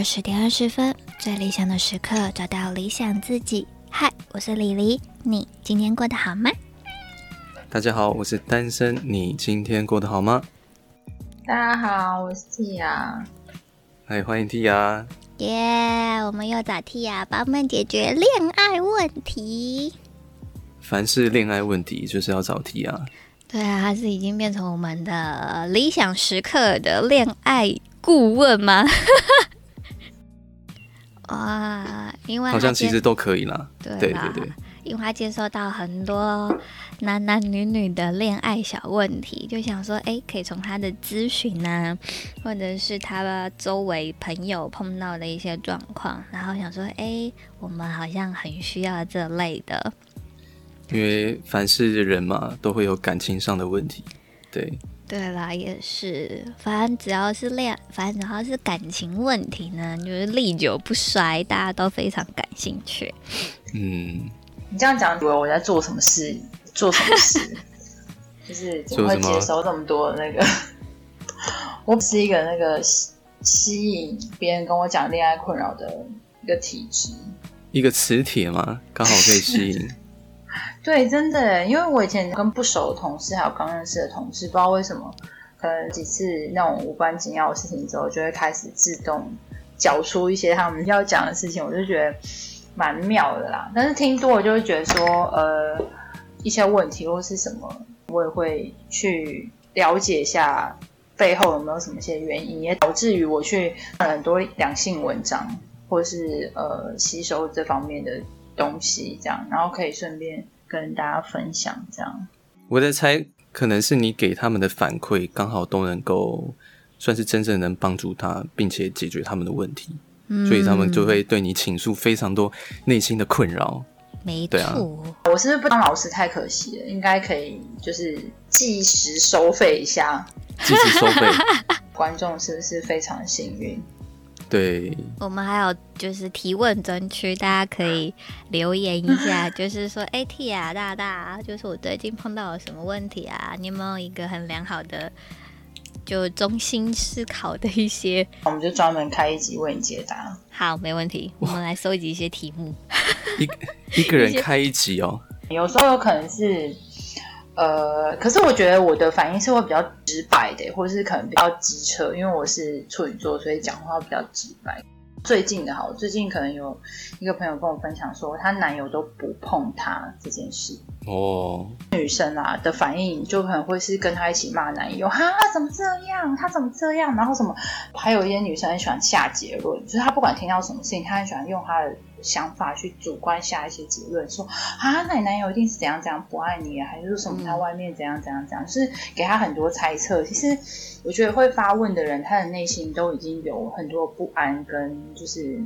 二十点二十分，最理想的时刻，找到理想自己。嗨，我是李黎，你今天过得好吗？大家好，我是单身，你今天过得好吗？大家好，我是 Tia。嗨，欢迎 Tia。耶，我们又找 Tia 帮我们解决恋爱问题。凡是恋爱问题，就是要找 Tia。对啊，他是已经变成我们的理想时刻的恋爱顾问吗？哇，因为好像其实都可以啦。对对对对，因为他接收到很多男男女女的恋爱小问题，就想说，哎，可以从他的咨询啊，或者是他周围朋友碰到的一些状况，然后想说，哎，我们好像很需要这类的。因为凡是人嘛，都会有感情上的问题，对。对啦，也是，反正只要是恋，反正只要是感情问题呢，就是历久不衰，大家都非常感兴趣。嗯，你这样讲，以为我在做什么事？做什么事？就是怎么会接收这么多那个？我不是一个那个吸吸引别人跟我讲恋爱困扰的一个体质，一个磁铁嘛，刚好可以吸引。对，真的，因为我以前跟不熟的同事，还有刚认识的同事，不知道为什么，可能几次那种无关紧要的事情之后，就会开始自动讲出一些他们要讲的事情，我就觉得蛮妙的啦。但是听多了就会觉得说，呃，一些问题或是什么，我也会去了解一下背后有没有什么些原因，也导致于我去看很多两性文章，或是呃吸收这方面的东西，这样，然后可以顺便。跟大家分享这样，我在猜，可能是你给他们的反馈刚好都能够算是真正能帮助他，并且解决他们的问题，嗯、所以他们就会对你倾诉非常多内心的困扰。没错，对啊，我是不是不当老师太可惜了？应该可以就是计时收费一下，计时收费，观众是不是非常幸运？对，我们还有就是提问专区，大家可以留言一下，就是说，哎，Tia 大大，就是我最近碰到了什么问题啊？你有没有一个很良好的，就中心思考的一些？我们就专门开一集为你解答。好，没问题，我们来收集一些题目。一一个人开一集哦，有时候有可能是。呃，可是我觉得我的反应是会比较直白的，或者是可能比较机车，因为我是处女座，所以讲话比较直白。最近的好，最近可能有一个朋友跟我分享说，她男友都不碰她这件事。哦，女生啊的反应就可能会是跟她一起骂男友，哈，怎么这样？他怎么这样？然后什么？还有一些女生很喜欢下结论，就是她不管听到什么事情，她很喜欢用她的。想法去主观下一些结论，说啊，那你男友一定是怎样怎样不爱你啊，还是说什么他外面怎样怎样怎样，就是给他很多猜测。其实我觉得会发问的人，他的内心都已经有很多不安，跟就是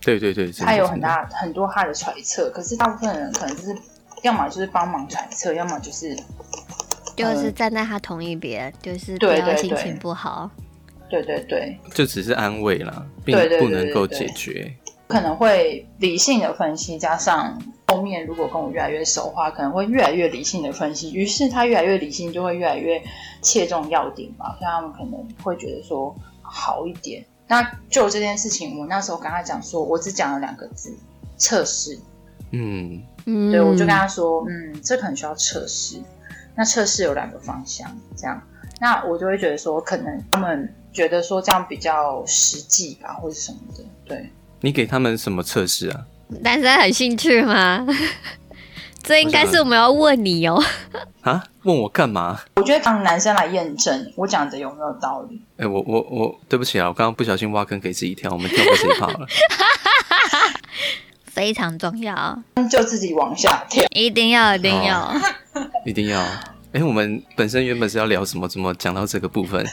对对对，他有很大很多他的揣测。可是大部分人可能就是要么就是帮忙揣测，要么就是就是站在他同一边，嗯、就是不要心情不好。对对对，就只是安慰啦，并不能够解决。可能会理性的分析，加上后面如果跟我越来越熟的话，可能会越来越理性的分析。于是他越来越理性，就会越来越切中要点吧。所以他们可能会觉得说好一点。那就这件事情，我那时候跟他讲说，我只讲了两个字：测试。嗯，对，我就跟他说，嗯，这可能需要测试。那测试有两个方向，这样，那我就会觉得说，可能他们觉得说这样比较实际吧，或者什么的，对。你给他们什么测试啊？男生很兴趣吗？这应该是我们要问你哦。啊？问我干嘛？我觉得让男生来验证我讲的有没有道理。哎、欸，我我我，对不起啊，我刚刚不小心挖坑给自己跳，我们跳过这一趴了。非常重要，就自己往下跳，一定要，一定要，哦、一定要。哎、欸，我们本身原本是要聊什么？怎么讲到这个部分？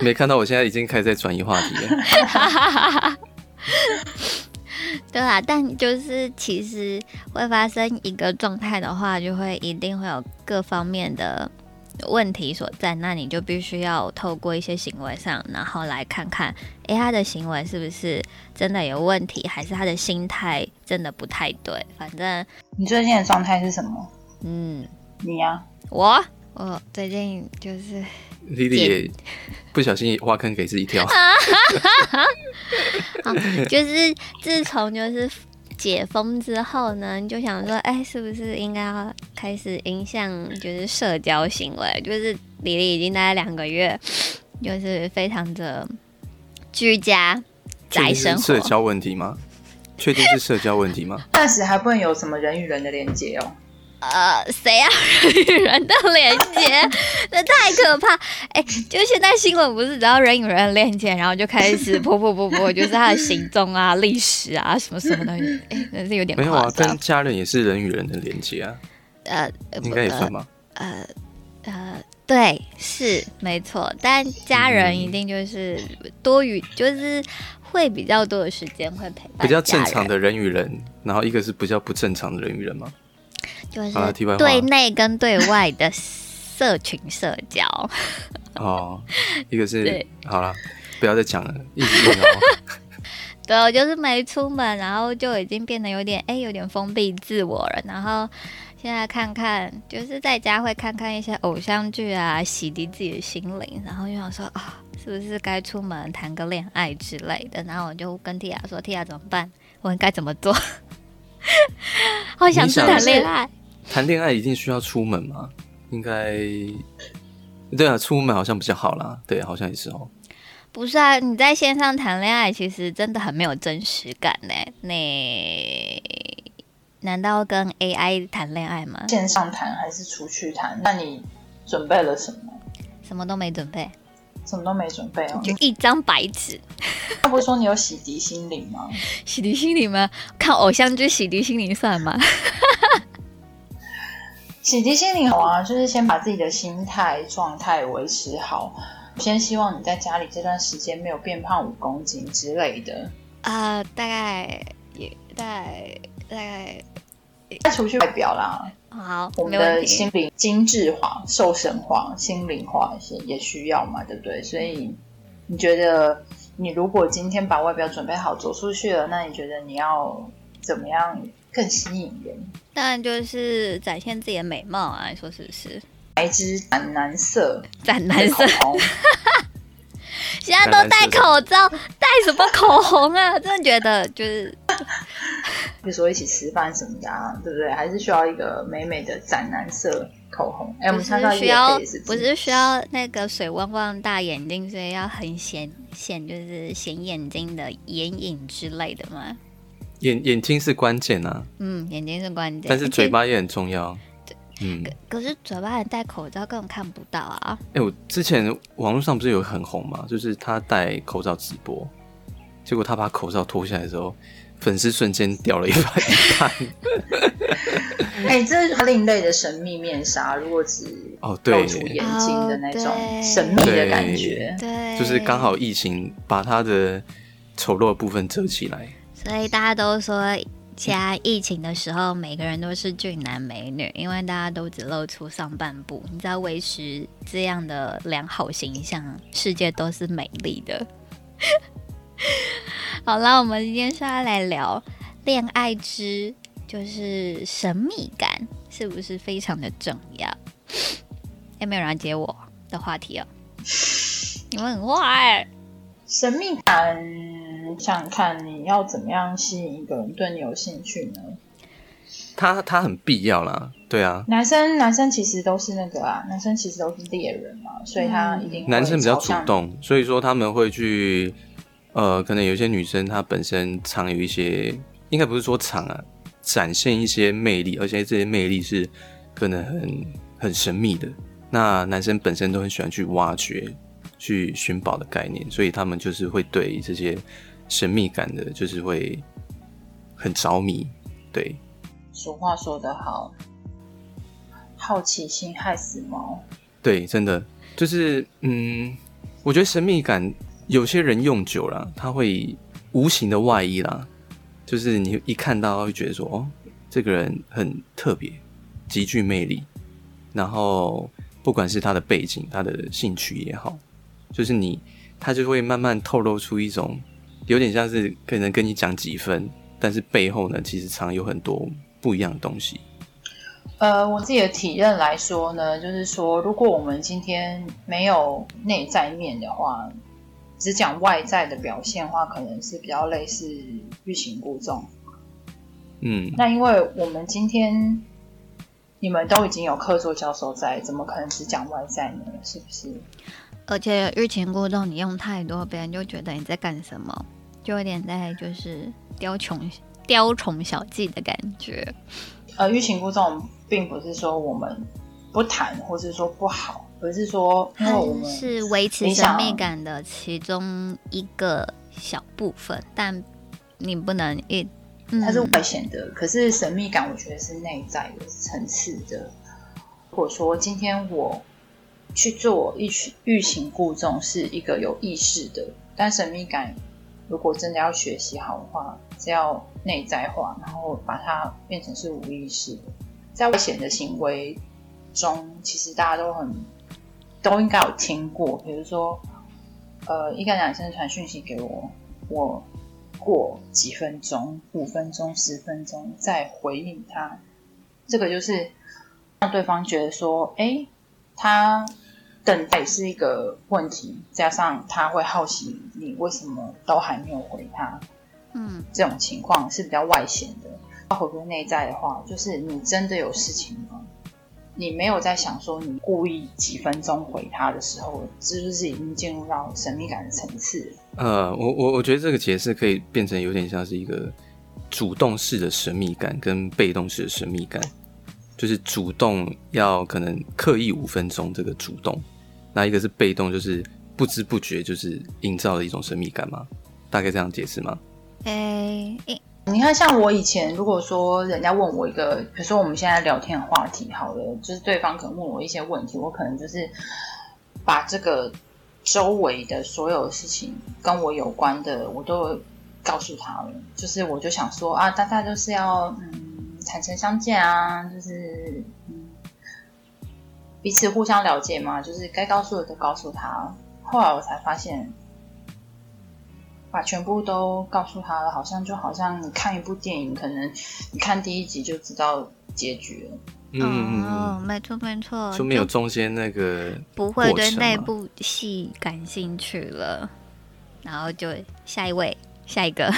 没看到，我现在已经开始在转移话题了。对啊，但就是其实会发生一个状态的话，就会一定会有各方面的问题所在。那你就必须要透过一些行为上，然后来看看，哎，他的行为是不是真的有问题，还是他的心态真的不太对？反正 你最近的状态是什么？嗯，你呀、啊，我我最近就是莉莉也不小心挖坑给自己跳。好，就是自从就是解封之后呢，你就想说，哎、欸，是不是应该要开始影响就是社交行为？就是里里已经大概两个月，就是非常的居家宅生活。社交问题吗？确定是社交问题吗？暂时还不能有什么人与人的连接哦。呃，谁啊？人与人的连接，那太可怕！哎、欸，就现在新闻不是只要人与人的连接，然后就开始噗噗噗噗，就是他的行踪啊、历史啊什么什么东西，哎、欸，真是有点没有啊。跟家人也是人与人的连接啊。呃，应该也算吗。呃呃，对，是没错，但家人一定就是多余，就是会比较多的时间会陪伴。比较正常的人与人，然后一个是比较不正常的人与人吗？就是对内跟对外的社群社交 哦，一个是好了，不要再讲了，一直用哦。对，我就是没出门，然后就已经变得有点哎，有点封闭自我了。然后现在看看，就是在家会看看一些偶像剧啊，洗涤自己的心灵。然后就想说啊，是不是该出门谈个恋爱之类的？然后我就跟蒂亚说：“蒂亚怎么办？我应该怎么做？”好想去谈恋爱。谈恋爱一定需要出门吗？应该，对啊，出门好像比较好啦。对，好像也是哦。不是啊，你在线上谈恋爱，其实真的很没有真实感呢。你难道跟 AI 谈恋爱吗？线上谈还是出去谈？那你准备了什么？什么都没准备，什么都没准备哦，就一张白纸。他不是说你有洗涤心灵吗？洗涤心灵吗？看偶像剧洗涤心灵算吗？洗涤心灵好啊，就是先把自己的心态状态维持好。先希望你在家里这段时间没有变胖五公斤之类的。啊、呃，大概也大概大概再除去外表啦。好，我们的心灵精致化、瘦身化、心灵化也也需要嘛，对不对？所以你觉得，你如果今天把外表准备好走出去了，那你觉得你要怎么样？更吸引人，当然就是展现自己的美貌啊！你说是不是？来支斩男色，斩男色，现在都戴口罩，戴什么口红啊？真的觉得就是，比如说一起吃饭什么的，啊，对不对？还是需要一个美美的斩男色口红。哎，我们看到需要，不是需要那个水汪汪大眼睛，所以要很显显，就是显眼睛的眼影之类的吗？眼眼睛是关键啊，嗯，眼睛是关键，但是嘴巴也很重要。对，嗯，可是嘴巴还戴口罩，根本看不到啊。哎、欸，我之前网络上不是有很红吗？就是他戴口罩直播，结果他把口罩脱下来的时候，粉丝瞬间掉了一半一半。哎、欸，这是另类的神秘面纱，如果只哦露出眼睛的那种神秘的感觉，对，对就是刚好疫情把他的丑陋的部分遮起来。所以大家都说，现在疫情的时候，每个人都是俊男美女，因为大家都只露出上半部。你知道维持这样的良好形象，世界都是美丽的。好了，我们今天是要来聊恋爱之，就是神秘感，是不是非常的重要？有没有人要接我的话题哦？你们很坏，神秘感。想想看你要怎么样吸引一个人对你有兴趣呢？他他很必要啦，对啊。男生男生其实都是那个啊，男生其实都是猎人嘛，所以他一定男生比较主动，所以说他们会去呃，可能有些女生她本身藏有一些，应该不是说藏啊，展现一些魅力，而且这些魅力是可能很很神秘的。那男生本身都很喜欢去挖掘、去寻宝的概念，所以他们就是会对这些。神秘感的，就是会很着迷。对，俗话说得好，好奇心害死猫。对，真的就是，嗯，我觉得神秘感有些人用久了，他会无形的外衣啦，就是你一看到会觉得说，哦，这个人很特别，极具魅力。然后，不管是他的背景、他的兴趣也好，就是你，他就会慢慢透露出一种。有点像是可能跟你讲几分，但是背后呢，其实藏有很多不一样的东西。呃，我自己的体验来说呢，就是说，如果我们今天没有内在面的话，只讲外在的表现的话，可能是比较类似欲擒故纵。嗯，那因为我们今天你们都已经有客座教授在，怎么可能只讲外在呢？是不是？而且欲擒故纵，你用太多，别人就觉得你在干什么，就有点在就是雕虫雕虫小技的感觉。呃，欲擒故纵并不是说我们不谈，或是说不好，而是说，因为我们是维持神秘感的其中一个小部分，但你不能一，嗯、它是外显的。可是神秘感，我觉得是内在的层次的。如果说今天我去做欲欲擒故纵，是一个有意识的，但神秘感，如果真的要学习好的话，是要内在化，然后把它变成是无意识的。在外显的行为中，其实大家都很都应该有听过，比如说，呃，一个男生传讯息给我，我过几分钟、五分钟、十分钟再回应他，这个就是让对方觉得说，哎，他等待是一个问题，加上他会好奇你为什么都还没有回他。嗯，这种情况是比较外显的。要回归内在的话，就是你真的有事情吗？你没有在想说你故意几分钟回他的时候，是不是已经进入到神秘感的层次？呃，我我我觉得这个解释可以变成有点像是一个主动式的神秘感跟被动式的神秘感，就是主动要可能刻意五分钟这个主动，那一个是被动，就是不知不觉就是营造了一种神秘感吗？大概这样解释吗？诶、欸，你看，像我以前，如果说人家问我一个，比如说我们现在聊天的话题，好了，就是对方可能问我一些问题，我可能就是把这个周围的所有事情跟我有关的，我都告诉他了。就是我就想说啊，大家就是要嗯坦诚相见啊，就是嗯彼此互相了解嘛，就是该告诉的都告诉他。后来我才发现。把全部都告诉他了，好像就好像你看一部电影，可能你看第一集就知道结局了。嗯嗯嗯，没错没错，就没有中间那个不会对那部戏感兴趣了，然后就下一位，下一个。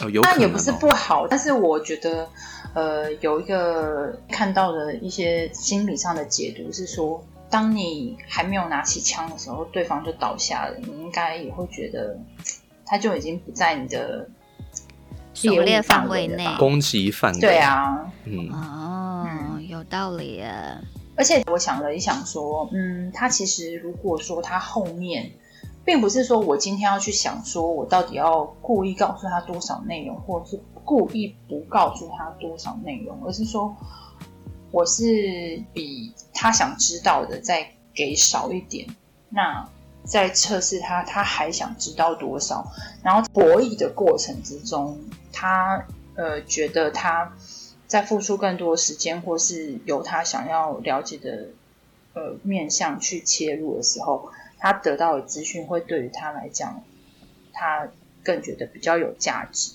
哦，有可能哦，那也不是不好，但是我觉得，呃，有一个看到的一些心理上的解读是说。当你还没有拿起枪的时候，对方就倒下了，你应该也会觉得他就已经不在你的狩猎范围内，攻击范围。对啊，嗯，哦，有道理耶。而且我想了一想，说，嗯，他其实如果说他后面，并不是说我今天要去想，说我到底要故意告诉他多少内容，或者是故意不告诉他多少内容，而是说。我是比他想知道的再给少一点，那再测试他，他还想知道多少？然后博弈的过程之中，他呃觉得他在付出更多时间，或是由他想要了解的呃面向去切入的时候，他得到的资讯会对于他来讲，他更觉得比较有价值。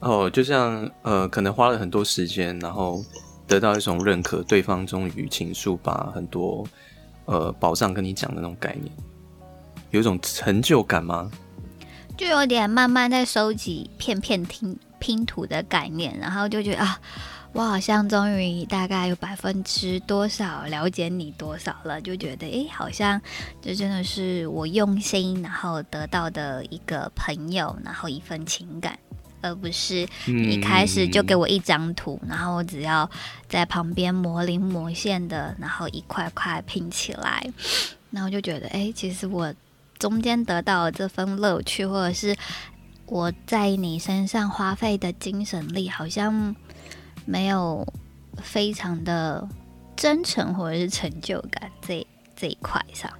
哦，就像呃，可能花了很多时间，然后。得到一种认可，对方终于倾诉，把很多呃宝藏跟你讲的那种概念，有一种成就感吗？就有点慢慢在收集片片拼拼图的概念，然后就觉得啊，我好像终于大概有百分之多少了解你多少了，就觉得哎，好像这真的是我用心然后得到的一个朋友，然后一份情感。而不是一开始就给我一张图，嗯、然后我只要在旁边磨零磨线的，然后一块块拼起来，然后就觉得，哎，其实我中间得到的这份乐趣，或者是我在你身上花费的精神力，好像没有非常的真诚或者是成就感这这一块上。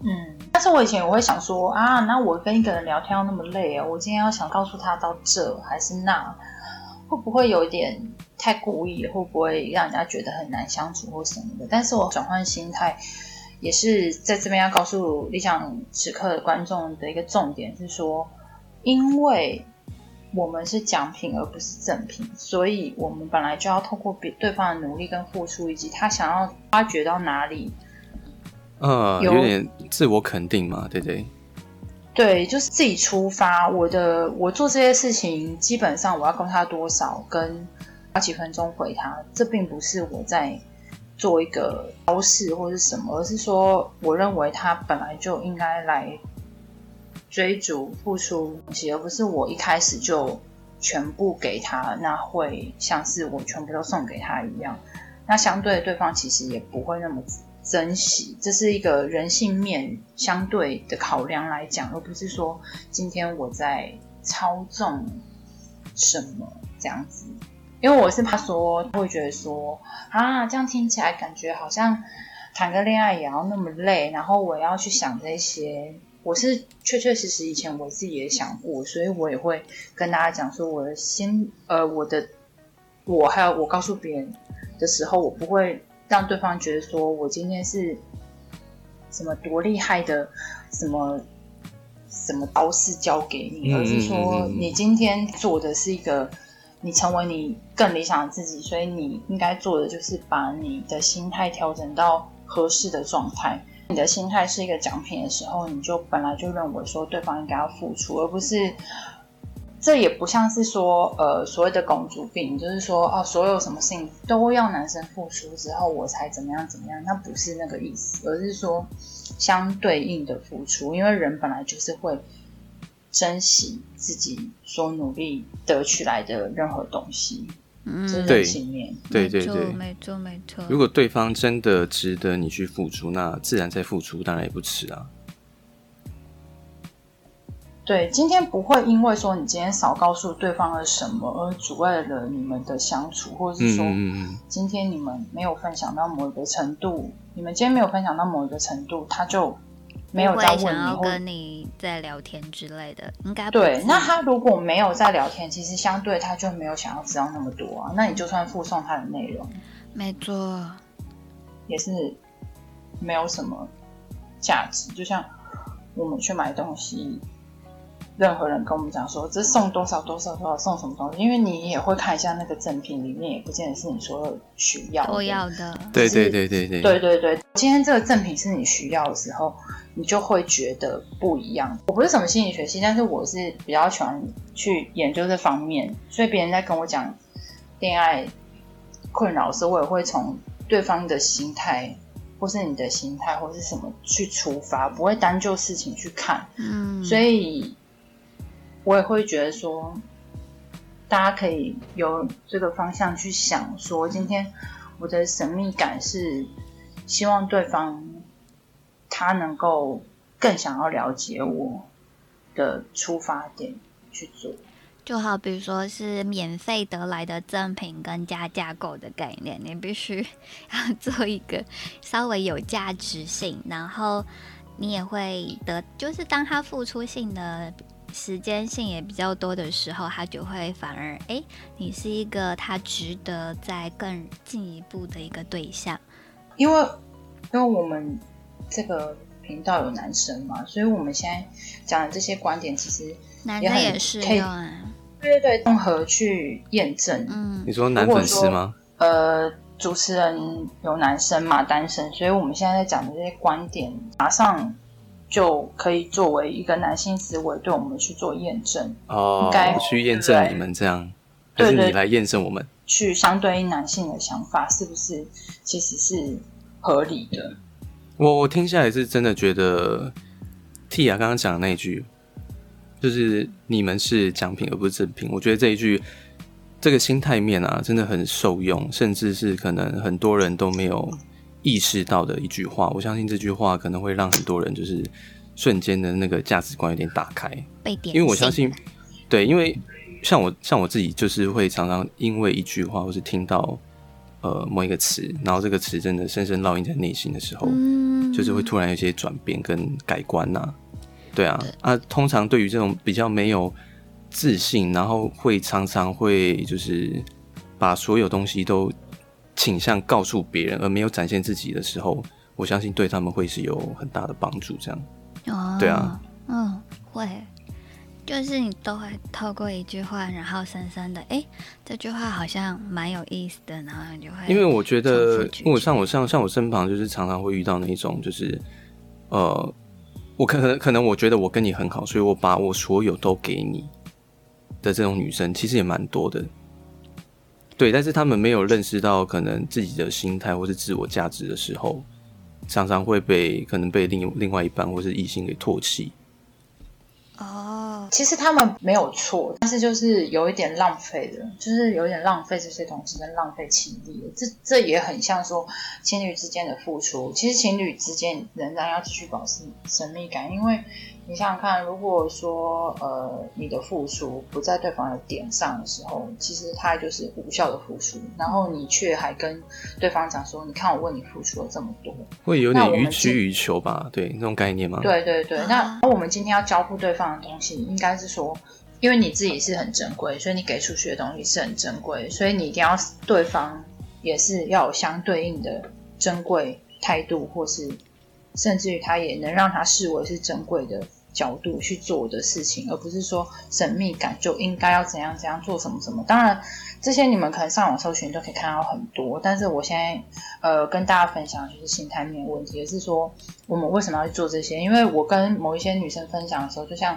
嗯，但是我以前我会想说啊，那我跟一个人聊天要那么累啊，我今天要想告诉他到这还是那，会不会有一点太故意？会不会让人家觉得很难相处或什么的？但是我转换心态，也是在这边要告诉理想时刻的观众的一个重点是说，因为我们是奖品而不是赠品，所以我们本来就要透过别对方的努力跟付出，以及他想要发掘到哪里，呃，有点自我肯定嘛，对不对？对，就是自己出发。我的我做这些事情，基本上我要告诉他多少，跟花几分钟回他，这并不是我在做一个招式或是什么，而是说，我认为他本来就应该来追逐付出东西，而不是我一开始就全部给他，那会像是我全部都送给他一样。那相对对方其实也不会那么。珍惜，这是一个人性面相对的考量来讲，而不是说今天我在操纵什么这样子。因为我是怕说会觉得说啊，这样听起来感觉好像谈个恋爱也要那么累，然后我要去想这些。我是确确实实以前我自己也想过，所以我也会跟大家讲说，我的心呃，我的我还有我告诉别人的时候，我不会。让对方觉得说我今天是什么多厉害的，什么什么招式教给你，而是说你今天做的是一个，你成为你更理想的自己，所以你应该做的就是把你的心态调整到合适的状态。你的心态是一个奖品的时候，你就本来就认为说对方应该要付出，而不是。这也不像是说，呃，所谓的公主病，就是说，哦，所有什么事情都要男生付出之后，我才怎么样怎么样，那不是那个意思，而是说相对应的付出，因为人本来就是会珍惜自己所努力得取来的任何东西，嗯，对对对，对，没错没错。如果对方真的值得你去付出，那自然在付出，当然也不迟啊。对，今天不会因为说你今天少告诉对方了什么而阻碍了你们的相处，或者是说今天你们没有分享到某一个程度，你们今天没有分享到某一个程度，他就没有再问你，想要跟你在聊天之类的，应该对。那他如果没有在聊天，其实相对他就没有想要知道那么多啊。那你就算附送他的内容，没错，也是没有什么价值。就像我们去买东西。任何人跟我们讲说，这送多少多少多少送什么东西，因为你也会看一下那个赠品里面，也不见得是你所有需要的。都要的。对对对对对。对对对，今天这个赠品是你需要的时候，你就会觉得不一样。我不是什么心理学系，但是我是比较喜欢去研究这方面，所以别人在跟我讲恋爱困扰的时候，我也会从对方的心态，或是你的心态，或是什么去出发，不会单就事情去看。嗯，所以。我也会觉得说，大家可以由这个方向去想，说今天我的神秘感是希望对方他能够更想要了解我的出发点去做。就好比如说是免费得来的赠品跟加价购的概念，你必须要做一个稍微有价值性，然后你也会得，就是当他付出性的。时间性也比较多的时候，他就会反而哎、欸，你是一个他值得再更进一步的一个对象。因为因为我们这个频道有男生嘛，所以我们现在讲的这些观点其实男的也是可以。对对对，综合去验证。嗯，你说男粉丝吗？呃，主持人有男生嘛，单身，所以我们现在在讲的这些观点，马上。就可以作为一个男性思维，对我们去做验证哦，应该去验证你们这样，还是你来验证我们？去相对应男性的想法是不是其实是合理的？我我听下来是真的觉得，Tia 刚刚讲的那一句，就是你们是奖品而不是赠品。我觉得这一句这个心态面啊，真的很受用，甚至是可能很多人都没有。意识到的一句话，我相信这句话可能会让很多人就是瞬间的那个价值观有点打开。被点，因为我相信，对，因为像我像我自己就是会常常因为一句话或是听到呃某一个词，然后这个词真的深深烙印在内心的时候，嗯，就是会突然有些转变跟改观呐。对啊，啊，通常对于这种比较没有自信，然后会常常会就是把所有东西都。倾向告诉别人而没有展现自己的时候，我相信对他们会是有很大的帮助。这样，哦，对啊，嗯，会，就是你都会透过一句话，然后深深的，哎，这句话好像蛮有意思的，然后你就会。因为我觉得，因为像我像像我身旁，就是常常会遇到那种，就是呃，我可能可能我觉得我跟你很好，所以我把我所有都给你的这种女生，其实也蛮多的。对，但是他们没有认识到可能自己的心态或是自我价值的时候，常常会被可能被另另外一半或是异性给唾弃。哦，其实他们没有错，但是就是有一点浪费的，就是有一点浪费这些东西跟浪费情力。这这也很像说情侣之间的付出，其实情侣之间仍然要继续保持神秘感，因为。你想想看，如果说呃你的付出不在对方的点上的时候，其实他就是无效的付出，然后你却还跟对方讲说，你看我为你付出了这么多，会有点予取予求吧？对，那种概念吗？对对对。那我们今天要交付对方的东西，应该是说，因为你自己是很珍贵，所以你给出去的东西是很珍贵，所以你一定要对方也是要有相对应的珍贵态度，或是甚至于他也能让他视为是珍贵的。角度去做的事情，而不是说神秘感就应该要怎样怎样做什么什么。当然，这些你们可能上网搜寻都可以看到很多。但是我现在呃跟大家分享就是心态面问题，也是说我们为什么要去做这些？因为我跟某一些女生分享的时候，就像。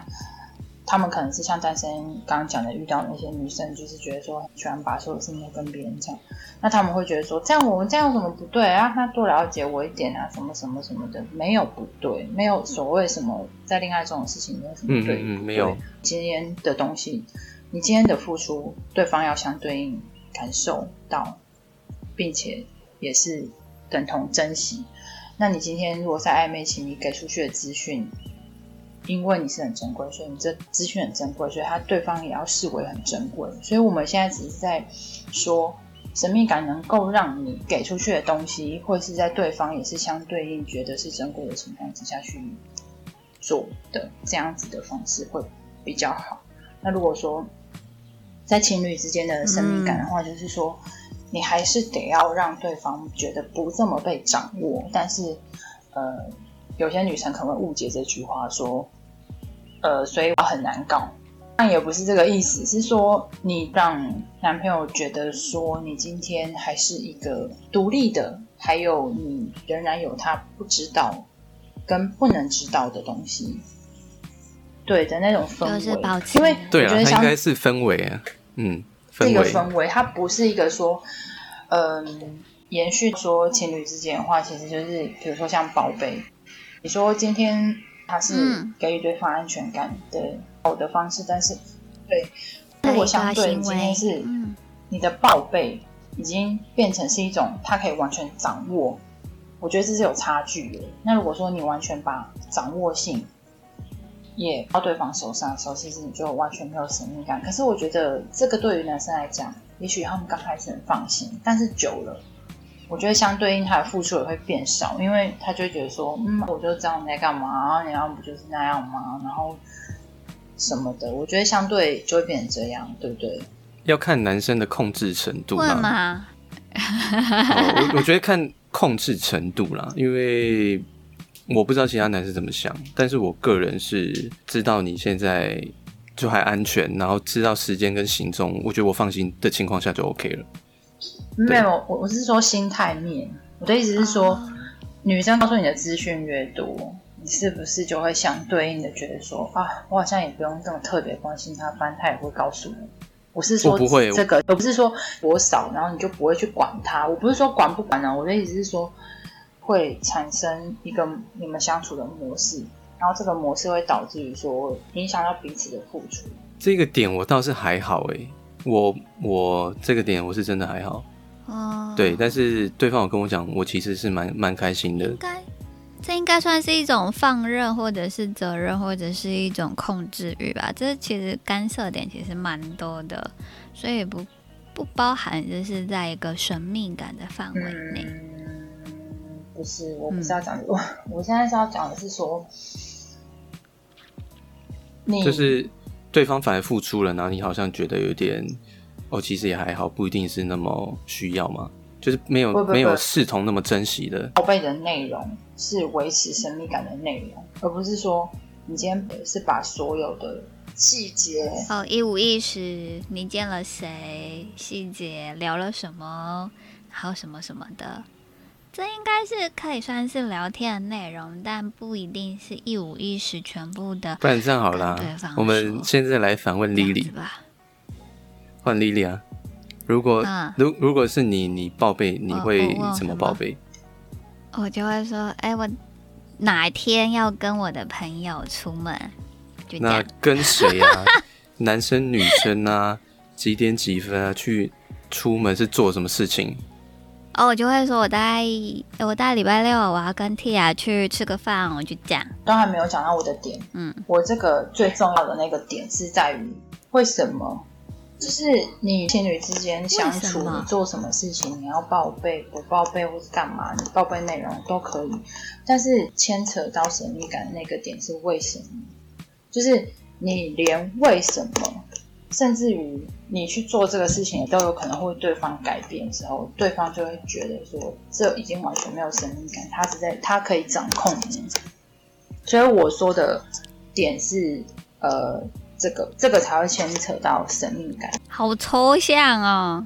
他们可能是像单身刚刚讲的，遇到那些女生，就是觉得说很喜欢把所有事情都跟别人讲。那他们会觉得说，这样我们这样有什么不对啊？让他多了解我一点啊，什么什么什么的，没有不对，没有所谓什么在恋爱这种事情没有什么对，嗯嗯嗯，没有。今天的东西，你今天的付出，对方要相对应感受到，并且也是等同珍惜。那你今天如果在暧昧期，你给出去的资讯。因为你是很珍贵，所以你这资讯很珍贵，所以他对方也要视为很珍贵。所以我们现在只是在说，神秘感能够让你给出去的东西，或是在对方也是相对应觉得是珍贵的情况之下去做的这样子的方式会比较好。那如果说在情侣之间的神秘感的话，就是说你还是得要让对方觉得不这么被掌握，但是呃。有些女生可能会误解这句话，说，呃，所以我很难搞。但也不是这个意思，是说你让男朋友觉得说你今天还是一个独立的，还有你仍然有他不知道跟不能知道的东西，对的那种氛围。因为对啊，它应该是氛围啊，嗯，这个氛围，它不是一个说，嗯、呃，延续说情侣之间的话，其实就是比如说像宝贝。你说今天他是给予对方安全感的好的方式，嗯、但是对，如果相对今天是你的报备已经变成是一种他可以完全掌握，我觉得这是有差距的。那如果说你完全把掌握性也到对方手上的时候，其实你就完全没有神秘感。可是我觉得这个对于男生来讲，也许他们刚开始很放心，但是久了。我觉得相对应，他的付出也会变少，因为他就会觉得说，嗯，我就知道你在干嘛，然后你要不就是那样吗？然后什么的，我觉得相对就会变成这样，对不对？要看男生的控制程度嘛。吗我我觉得看控制程度啦，因为我不知道其他男生怎么想，但是我个人是知道你现在就还安全，然后知道时间跟行踪，我觉得我放心的情况下就 OK 了。没有，我我是说心态面。我的意思是说，啊、女生告诉你的资讯越多，你是不是就会相对应的觉得说啊，我好像也不用这么特别关心他，反正他也会告诉我。我是说不会这个，我不会，而不是说我少，然后你就不会去管他。我不是说管不管呢，我的意思是说，会产生一个你们相处的模式，然后这个模式会导致于说影响到彼此的付出。这个点我倒是还好诶。我我这个点我是真的还好，哦，对，但是对方有跟我讲，我其实是蛮蛮开心的。应该这应该算是一种放任，或者是责任，或者是一种控制欲吧。这其实干涉点其实蛮多的，所以不不包含就是在一个神秘感的范围内。嗯，不是，我不是要讲的，我、嗯、我现在是要讲的是说，你就是。对方反而付出了，然后你好像觉得有点，哦，其实也还好，不一定是那么需要嘛，就是没有不不不没有视同那么珍惜的。宝贝的内容是维持神秘感的内容，而不是说你今天是把所有的细节哦，一五一十，你见了谁？细节聊了什么？还有什么什么的，这应该是可以算是聊天的内容，但不一定是一五一十全部的。不然这样好了，我们现在来反问 Lily 吧。换 Lily 啊，如果、嗯、如如果是你，你报备你会怎么报备？我就会说，哎、欸，我哪天要跟我的朋友出门，就那跟谁啊？男生女生啊？几点几分啊？去出门是做什么事情？哦，我就会说我大概我大概礼拜六我要跟 Tia 去吃个饭，我就讲。刚才没有讲到我的点，嗯，我这个最重要的那个点是在于为什么？就是你情侣之间相处，你做什么事情，你要报备不报备或是干嘛？你报备内容都可以，但是牵扯到神秘感的那个点是为什么？就是你连为什么，甚至于你去做这个事情都有可能会对方改变的时候，对方就会觉得说这已经完全没有神秘感，他是在他可以掌控你。所以我说的点是呃。这个这个才会牵扯到神秘感，好抽象哦。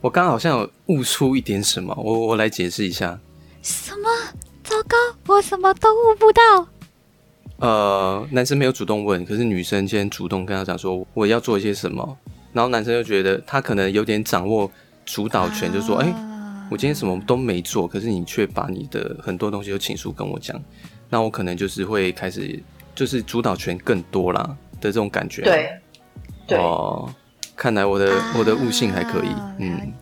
我刚好像有悟出一点什么，我我来解释一下。什么？糟糕，我什么都悟不到。呃，男生没有主动问，可是女生先主动跟他讲说我要做一些什么，然后男生就觉得他可能有点掌握主导权，就说哎、啊，我今天什么都没做，可是你却把你的很多东西都倾诉跟我讲，那我可能就是会开始就是主导权更多啦。的这种感觉，对，对哦，看来我的、啊、我的悟性还可以，嗯，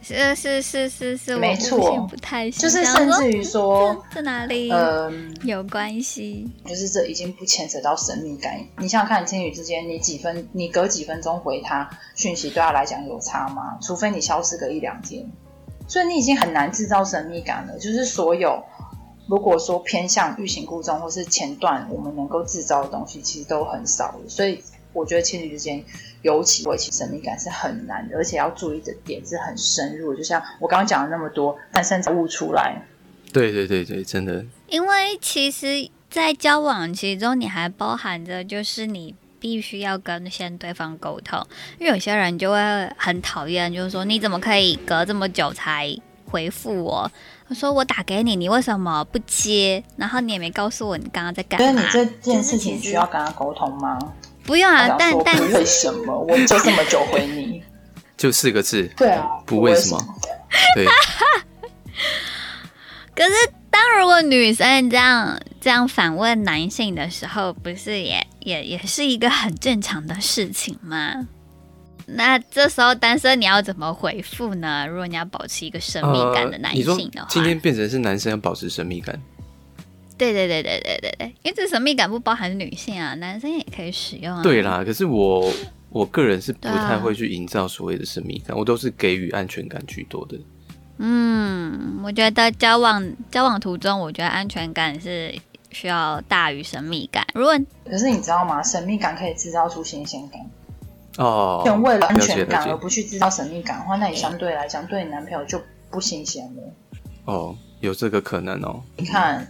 是是是是是，没错，不太就是甚至于说在哪里，嗯，有关系，就是这已经不牵扯到神秘感。你想想看，情侣之间，你几分，你隔几分钟回他讯息，对他来讲有差吗？除非你消失个一两天，所以你已经很难制造神秘感了。就是所有。如果说偏向欲擒故纵或是前段，我们能够制造的东西其实都很少的，所以我觉得情侣之间尤其维持神秘感是很难的，而且要注意的点是很深入。就像我刚刚讲了那么多，但甚至悟出来。对对对对，真的。因为其实，在交往其中，你还包含着就是你必须要跟先对方沟通，因为有些人就会很讨厌，就是说你怎么可以隔这么久才回复我？我说我打给你，你为什么不接？然后你也没告诉我你刚刚在干嘛。所以你这件事情需要跟他沟通吗？不用啊，但但为什么我就这么久回你？就四个字。对啊，不为什么。对。可是当如果女生这样这样反问男性的时候，不是也也也是一个很正常的事情吗？那这时候单身你要怎么回复呢？如果你要保持一个神秘感的男性的话，呃、今天变成是男生要保持神秘感？对对对对对对对，因为这神秘感不包含女性啊，男生也可以使用啊。对啦，可是我我个人是不太会去营造所谓的神秘感，啊，我都是给予安全感居多的。嗯，我觉得交往交往途中，我觉得安全感是需要大于神秘感。如果可是你知道吗？神秘感可以制造出新鲜感。哦，为了安全感而不去制造神秘感的话，那你相对来讲对你男朋友就不新鲜了。哦，有这个可能哦。你看，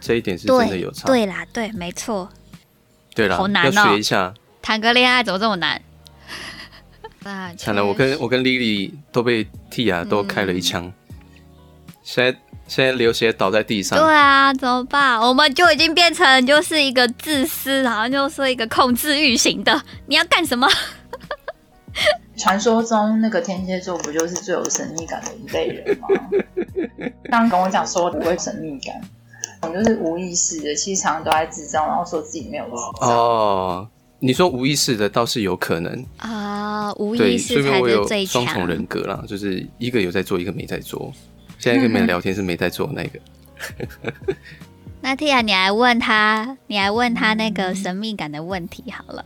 这一点是真的有差。对，对啦，对，没错。对啦，好难哦。要学一下。谈个恋爱怎么这么难？啊，惨了，我跟我跟 Lily 都被 Tia 都开了一枪。嗯、现在现在流血倒在地上。对啊，怎么办？我们就已经变成就是一个自私，然后就是一个控制欲型的。你要干什么？传说中那个天蝎座不就是最有神秘感的一类人吗？刚刚跟我讲说不会神秘感，我就是无意识的，其实常常都在制造，然后说自己没有制造。哦，你说无意识的倒是有可能啊，无意识才是最强。双重人格啦，就是一个有在做，一个没在做。现在跟你们聊天是没在做那个。那 Tia，你来问他，你来问他那个神秘感的问题好了。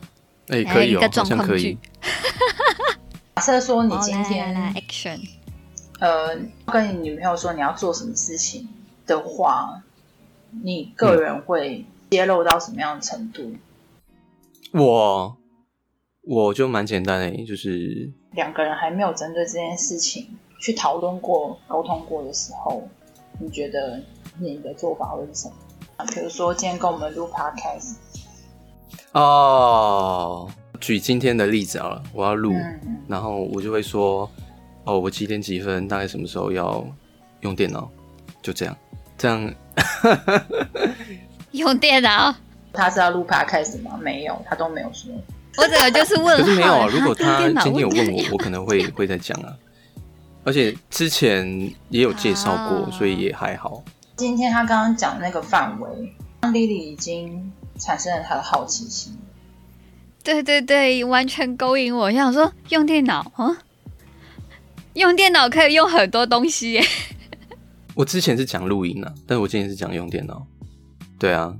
哎、欸，可以、哦，好像可以。假设说你今天，来来来 action，呃，跟你女朋友说你要做什么事情的话，你个人会揭露到什么样的程度？嗯、我我就蛮简单的，就是两个人还没有针对这件事情去讨论过、沟通过的时候，你觉得你的做法会是什么？比如说今天跟我们录 podcast。哦，举今天的例子好了，我要录，嗯然后我就会说，哦，我几点几分，大概什么时候要用电脑，就这样，这样。用电脑？他是要录 podcast 吗？没有，他都没有说。我整个就是问，可是没有啊。如果他今天有问我，我可能会会再讲啊。而且之前也有介绍过，哦，所以也还好。今天他刚刚讲那个范围，让 Lily 已经产生了他的好奇心。对对对，完全勾引我。想说用电脑啊，用电脑可以用很多东西耶。我之前是讲录音啊，但是我今天是讲用电脑。对啊。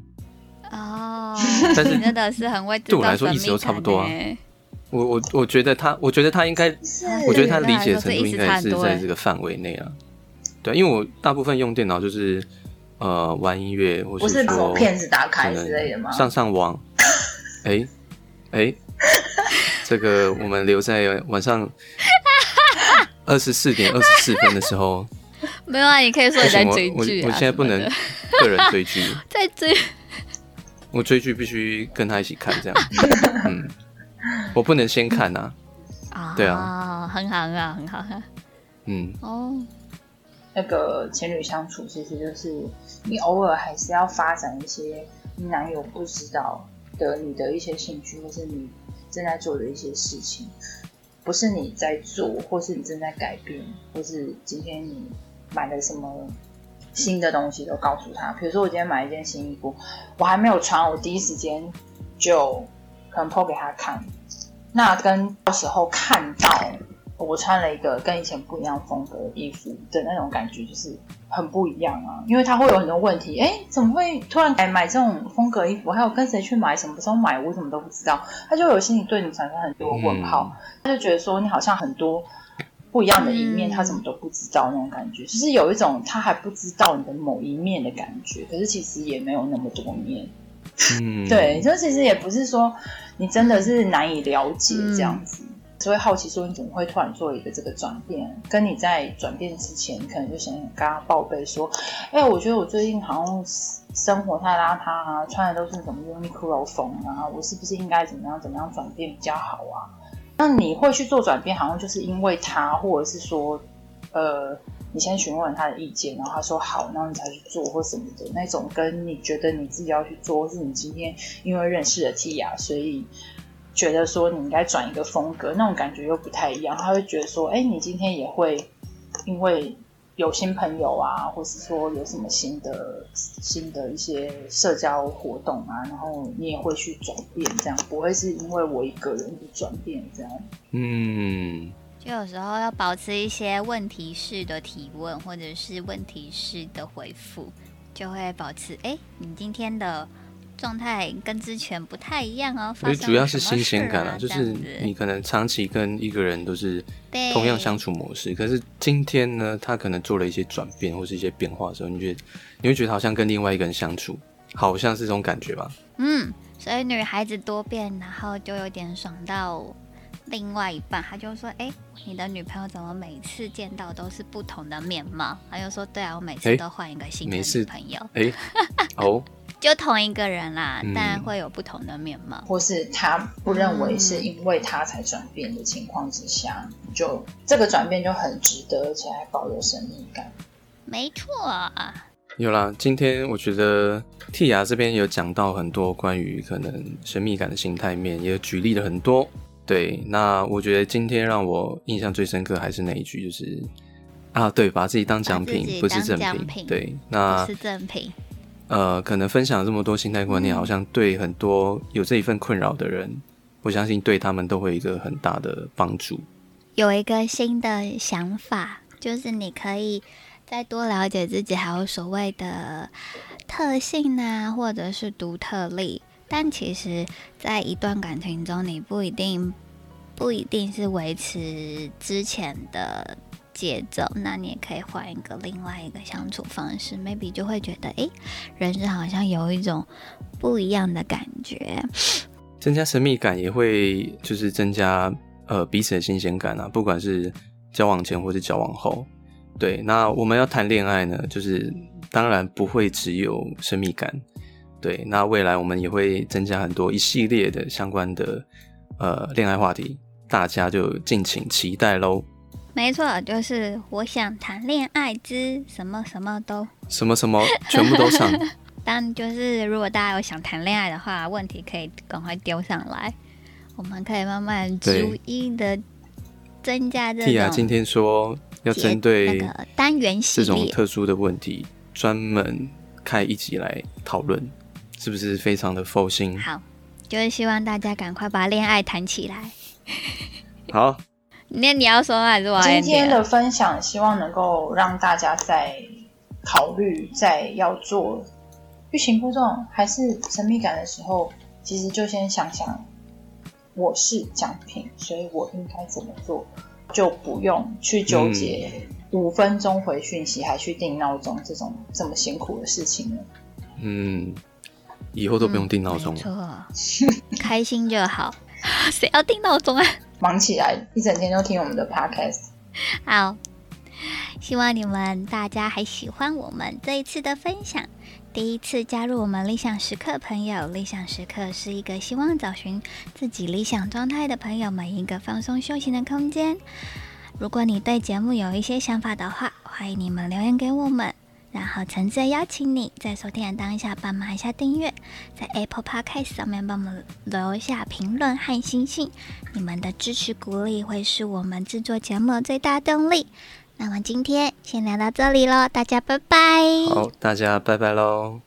哦，但是真的是很会。对我来说，意思都差不多啊。我我我觉得他，我觉得他应该，我觉得他理解的程度应该是在这个范围内啊。对，因为我大部分用电脑就是呃玩音乐，或是说把片子打开之类的吗？上上网。哎哎，这个我们留在晚上 二十四点二十四分的时候。没有啊，你可以说你在追剧啊。我我现在不能个人追剧，在追。我追剧必须跟他一起看，这样。嗯，我不能先看呐、啊。啊，对啊，很好啊，很好啊。嗯，哦，那个情侣相处其实就是你偶尔还是要发展一些你男友不知道的你的一些兴趣，或是你正在做的一些事情，不是你在做，或是你正在改变，或是今天你买了什么。新的东西都告诉他，比如说我今天买一件新衣服，我还没有穿，我第一时间就可能 po 给他看。那跟到时候看到我穿了一个跟以前不一样风格的衣服的那种感觉，就是很不一样啊。因为他会有很多问题，哎，怎么会突然改买这种风格衣服？还有跟谁去买？什么时候买？我怎么都不知道？他就有心里对你产生很多问号，嗯、他就觉得说你好像很多。不一样的一面，他怎么都不知道那种感觉，就是有一种他还不知道你的某一面的感觉。可是其实也没有那么多面，嗯，对，就其实也不是说你真的是难以了解这样子，所以好奇说你怎么会突然做一个这个转变？跟你在转变之前，可能就想跟他报备说，哎、我觉得我最近好像生活太邋遢啊，穿的都是什么 Uniqlo 风啊，我是不是应该怎么样怎么样转变比较好啊？那你会去做转变，好像就是因为他，或者是说，呃，你先询问他的意见，然后他说好，然后你才去做或什么的那种，跟你觉得你自己要去做，是你今天因为认识了 Tia，所以觉得说你应该转一个风格，那种感觉又不太一样。他会觉得说，哎，你今天也会因为。有新朋友啊，或是说有什么新的新的一些社交活动啊，然后你也会去转变，这样不会是因为我一个人的转变这样。嗯，就有时候要保持一些问题式的提问，或者是问题式的回复，就会保持哎，你今天的。状态跟之前不太一样哦，所以主要是新鲜感啊，就是你可能长期跟一个人都是同样相处模式，可是今天呢，他可能做了一些转变或是一些变化的时候，你觉得你会觉得好像跟另外一个人相处，好像是这种感觉吧？嗯，所以女孩子多变，然后就有点爽到另外一半，他就说：“哎、欸，你的女朋友怎么每次见到都是不同的面貌？”他就说：“对啊，我每次都换一个新的女朋友。欸”哎，哦。就同一个人啦，嗯，但会有不同的面貌，或是他不认为是因为他才转变的情况之下，嗯，就这个转变就很值得，而且还保留神秘感。没错，有啦。今天我觉得 Tia 这边有讲到很多关于可能神秘感的心态面，也有举例了很多。对，那我觉得今天让我印象最深刻还是那一句，就是啊，对，把自己当奖品，不是赠品。对，那不是赠品。呃，可能分享这么多心态观念，好像对很多有这一份困扰的人，我相信对他们都会有一个很大的帮助。有一个新的想法，就是你可以再多了解自己，还有所谓的特性啊，或者是独特力。但其实，在一段感情中，你不一定不一定是维持之前的。节奏，那你也可以换一个另外一个相处方式，maybe 就会觉得，哎，人生好像有一种不一样的感觉，增加神秘感也会就是增加呃彼此的新鲜感啊，不管是交往前或是交往后，对，那我们要谈恋爱呢，就是当然不会只有神秘感，对，那未来我们也会增加很多一系列的相关的呃恋爱话题，大家就敬请期待喽。没错，就是我想谈恋爱之什么什么都什么什么全部都上。但就是如果大家有想谈恋爱的话，问题可以赶快丢上来，我们可以慢慢逐一的增加这种。Tia 今天说要针对那个单元系列这种特殊的问题，专门开一集来讨论，是不是非常的佛心？好，就是希望大家赶快把恋爱谈起来。好。那你要说还是我？今天的分享希望能够让大家在考虑在要做欲擒故纵还是神秘感的时候，其实就先想想我是奖品，所以我应该怎么做，就不用去纠结五分钟回讯息还去定闹钟这种这么辛苦的事情了。嗯，以后都不用定闹钟了，错，开心就好。谁要定闹钟啊？忙起来，一整天都听我们的 podcast。好，希望你们大家还喜欢我们这一次的分享。第一次加入我们理想时刻朋友，理想时刻是一个希望找寻自己理想状态的朋友们一个放松休闲的空间。如果你对节目有一些想法的话，欢迎你们留言给我们。然后诚挚邀请你在收听的当下帮忙一下订阅，在 Apple Podcast 上面帮我们留下评论和星星，你们的支持鼓励会是我们制作节目的最大动力。那么今天先聊到这里喽，大家拜拜。好，大家拜拜喽。